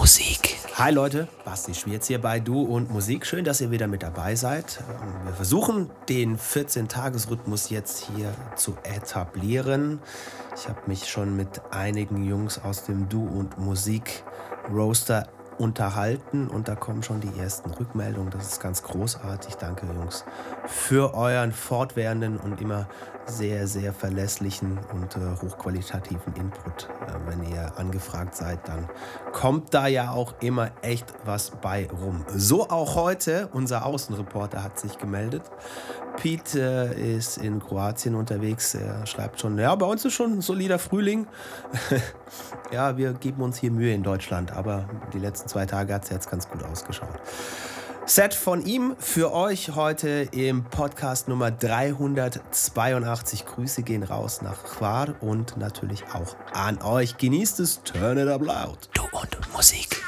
Musik. Hi Leute, Basti Schwierz hier bei Du und Musik. Schön, dass ihr wieder mit dabei seid. Wir versuchen den 14-Tages-Rhythmus jetzt hier zu etablieren. Ich habe mich schon mit einigen Jungs aus dem Du und Musik Roaster unterhalten und da kommen schon die ersten Rückmeldungen. Das ist ganz großartig. Danke, Jungs, für euren fortwährenden und immer sehr, sehr verlässlichen und äh, hochqualitativen Input. Äh, wenn ihr angefragt seid, dann kommt da ja auch immer echt was bei rum. So auch heute. Unser Außenreporter hat sich gemeldet. Pete äh, ist in Kroatien unterwegs. Er schreibt schon, ja, bei uns ist schon ein solider Frühling. ja, wir geben uns hier Mühe in Deutschland, aber die letzten zwei Tage hat es jetzt ganz gut ausgeschaut. Set von ihm für euch heute im Podcast Nummer 382. Grüße gehen raus nach Chwar und natürlich auch an euch. Genießt es, turn it up loud. Du und Musik.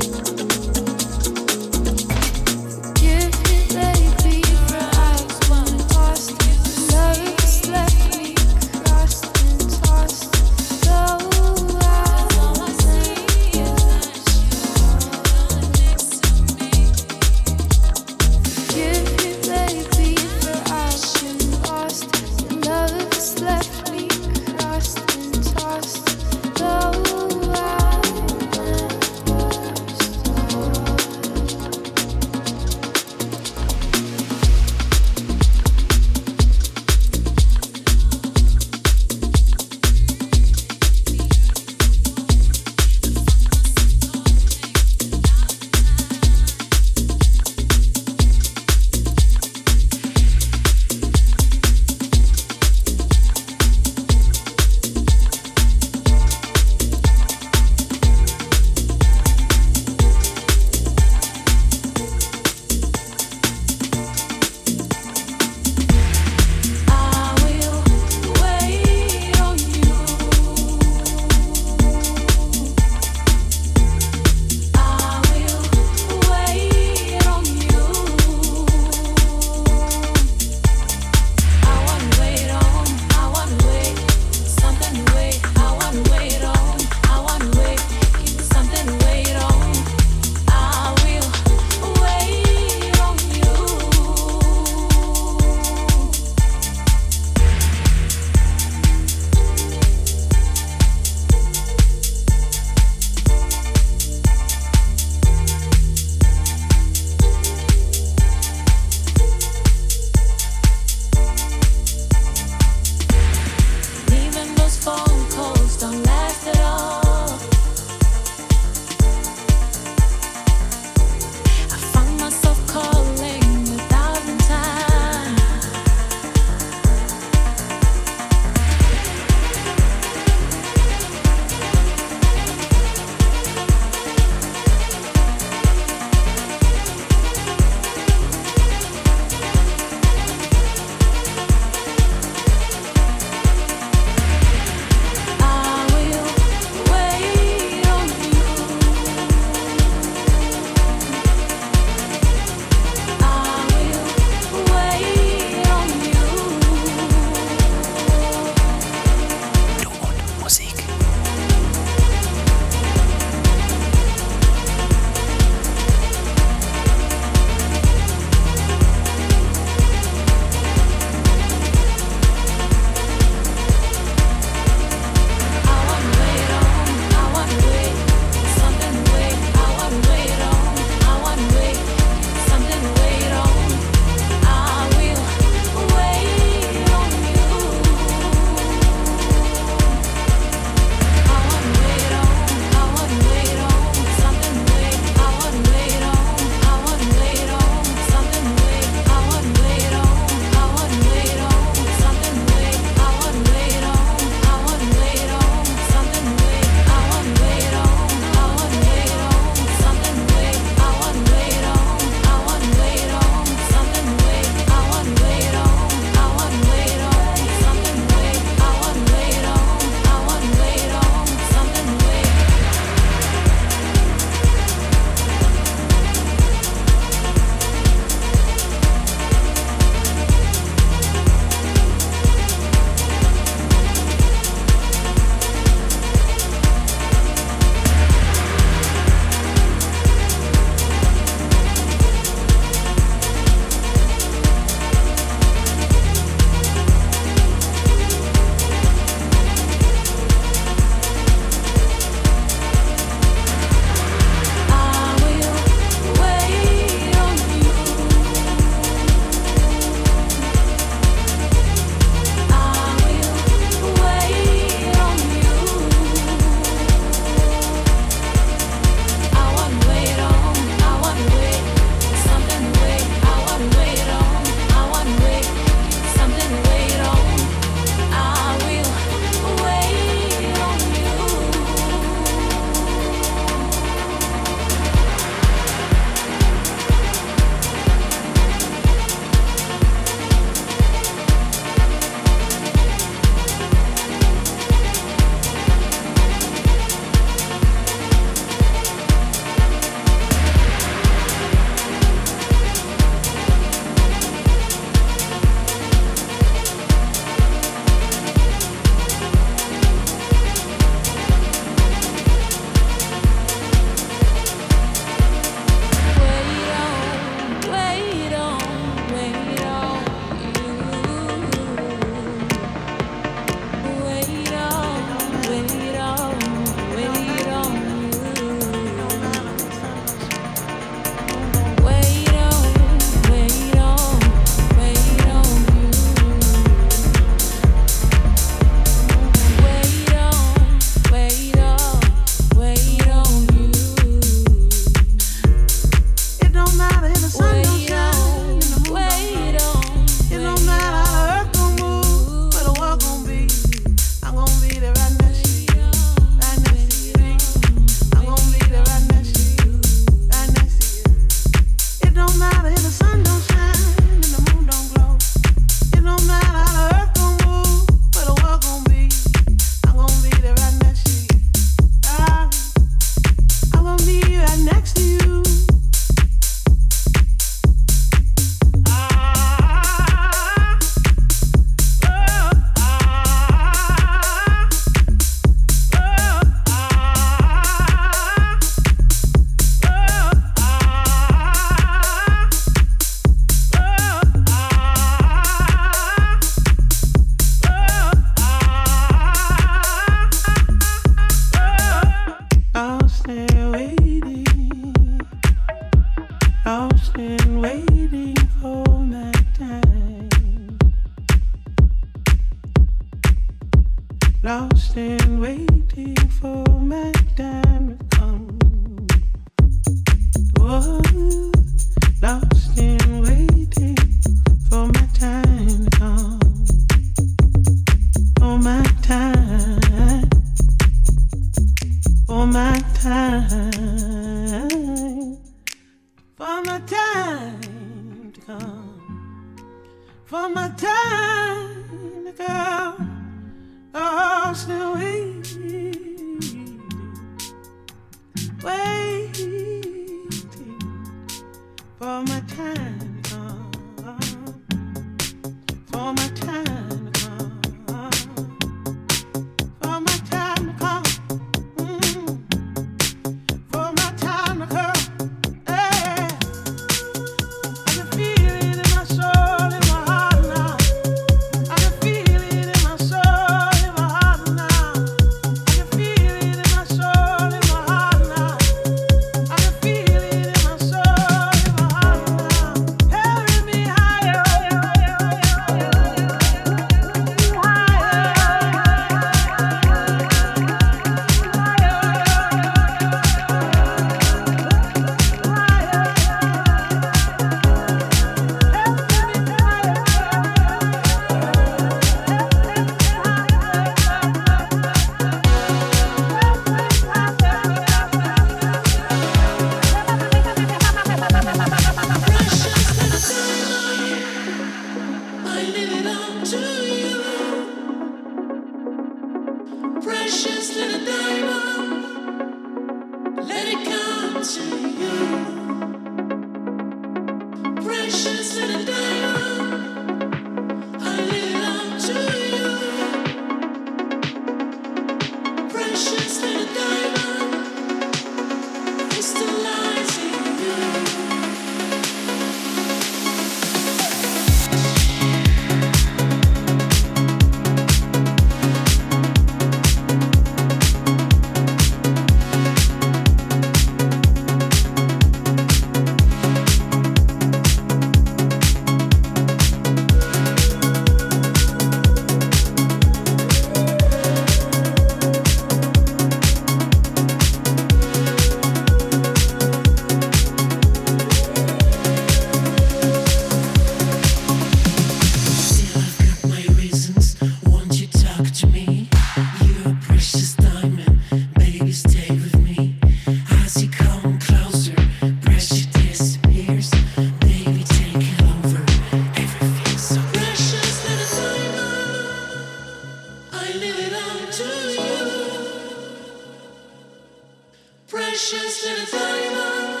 precious little diamond.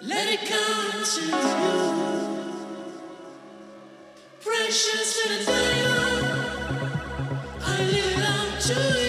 Let it come to you. Precious little diamond. I live out to you.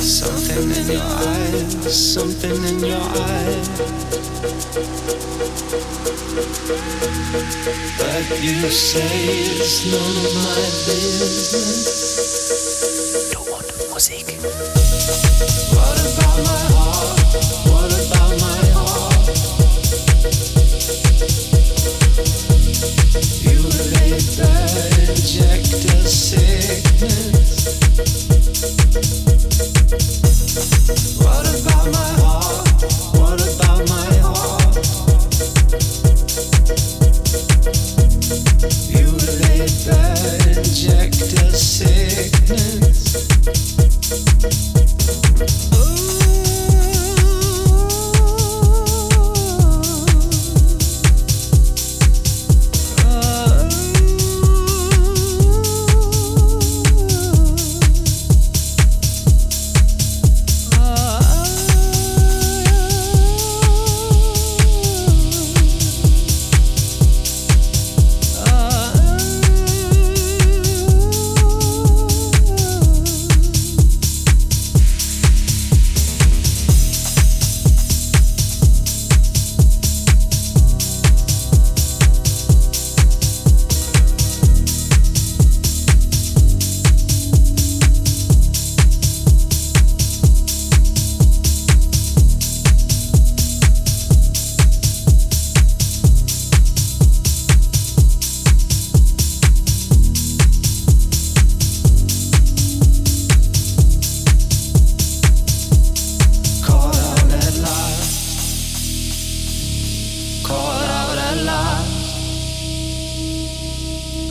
Something in your eyes, something in your eyes. But you say it's none of my business. Du und Musik. What about my heart? What about my heart? You laid that injector sickness. Thank you.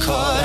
Cause.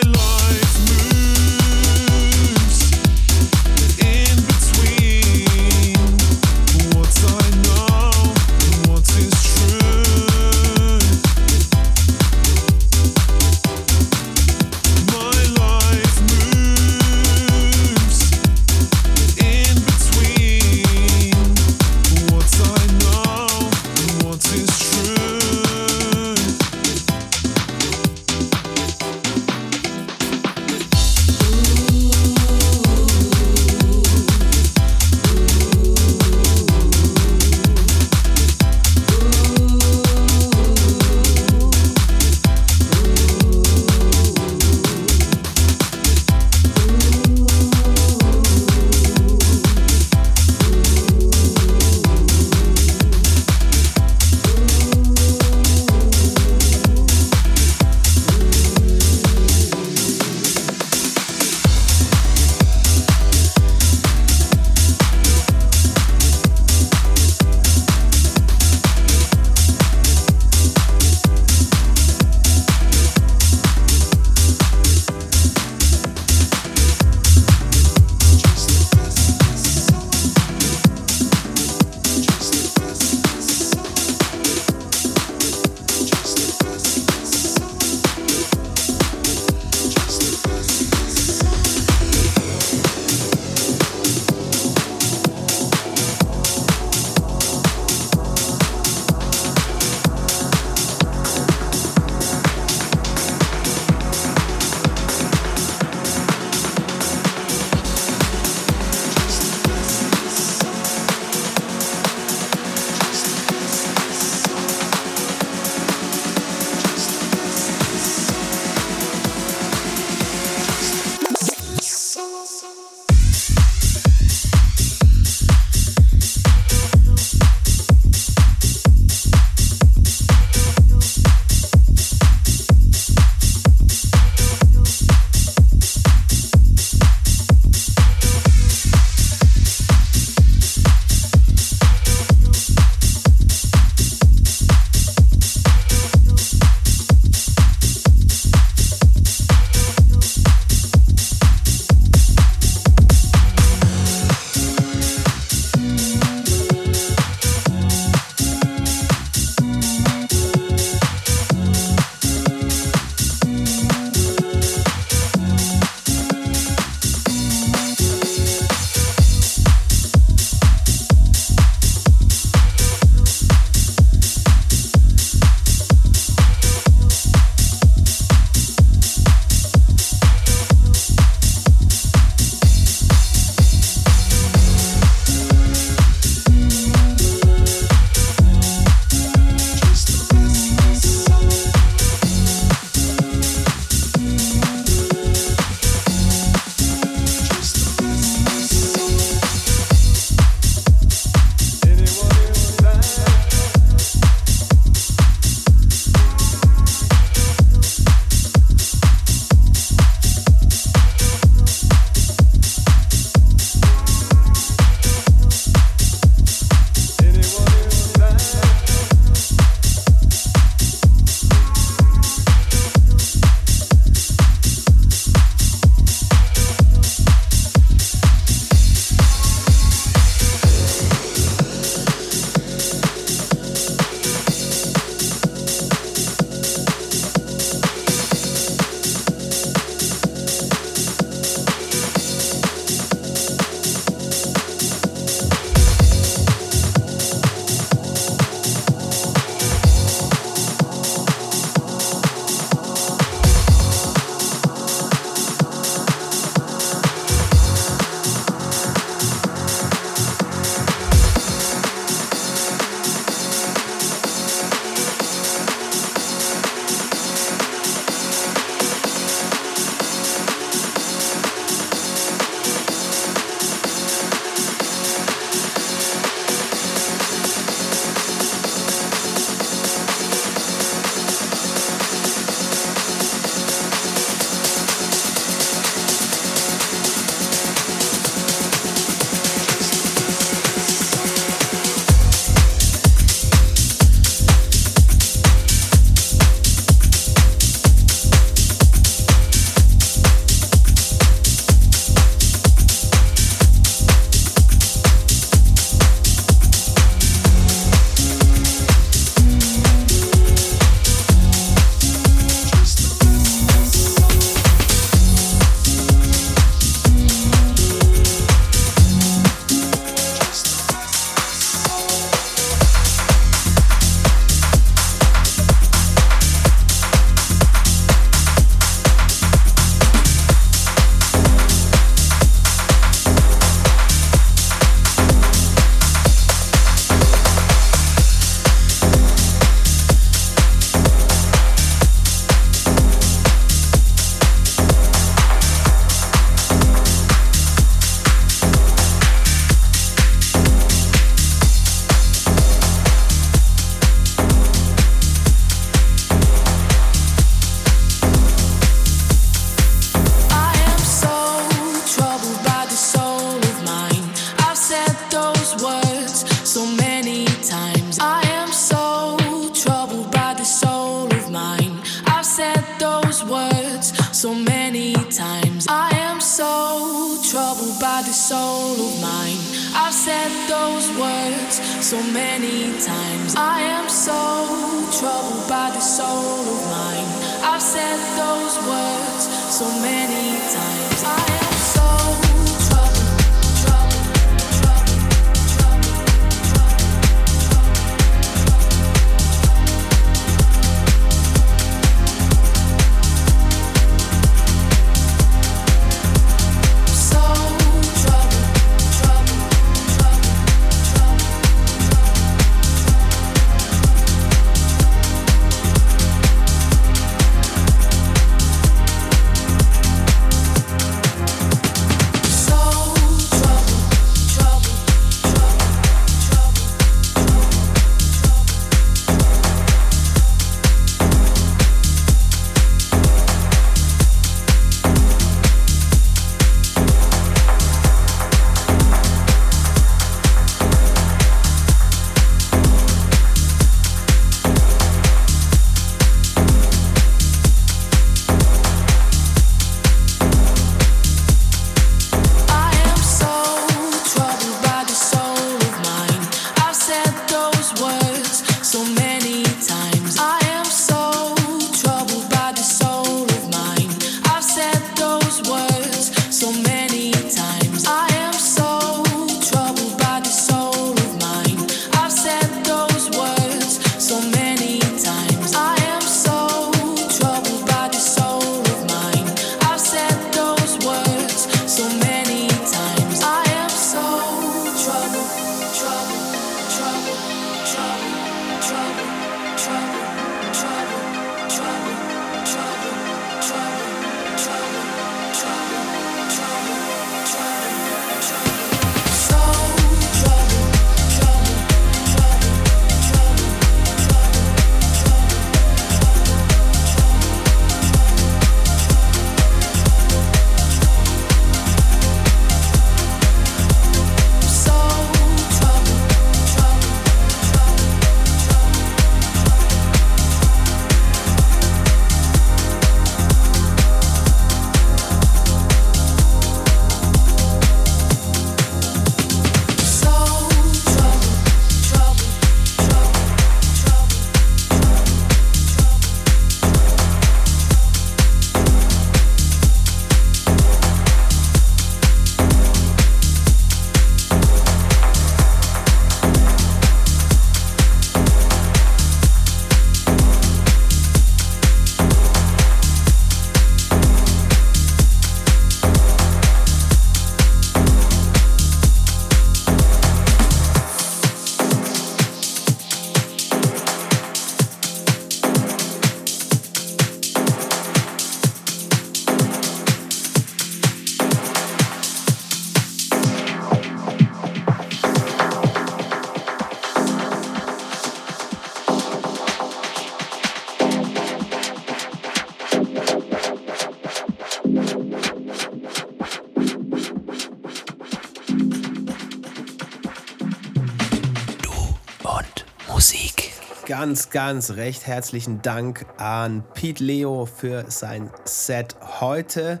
Ganz, ganz recht herzlichen Dank an Pete Leo für sein Set heute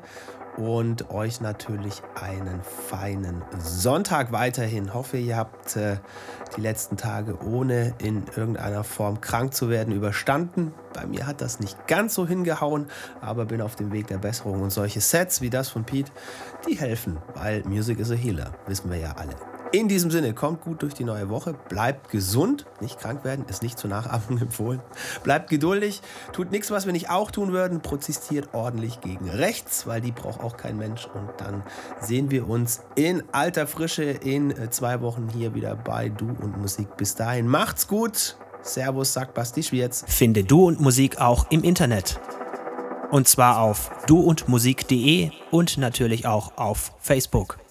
und euch natürlich einen feinen Sonntag weiterhin. Hoffe, ihr habt äh, die letzten Tage ohne in irgendeiner Form krank zu werden überstanden. Bei mir hat das nicht ganz so hingehauen, aber bin auf dem Weg der Besserung und solche Sets wie das von Pete, die helfen, weil Music is a Healer, wissen wir ja alle. In diesem Sinne, kommt gut durch die neue Woche, bleibt gesund, nicht krank werden, ist nicht zur Nachahmung empfohlen. Bleibt geduldig, tut nichts, was wir nicht auch tun würden, protestiert ordentlich gegen rechts, weil die braucht auch kein Mensch. Und dann sehen wir uns in alter Frische in äh, zwei Wochen hier wieder bei Du und Musik. Bis dahin, macht's gut. Servus, sagt Basti Schwierz. Finde Du und Musik auch im Internet. Und zwar auf duundmusik.de und natürlich auch auf Facebook.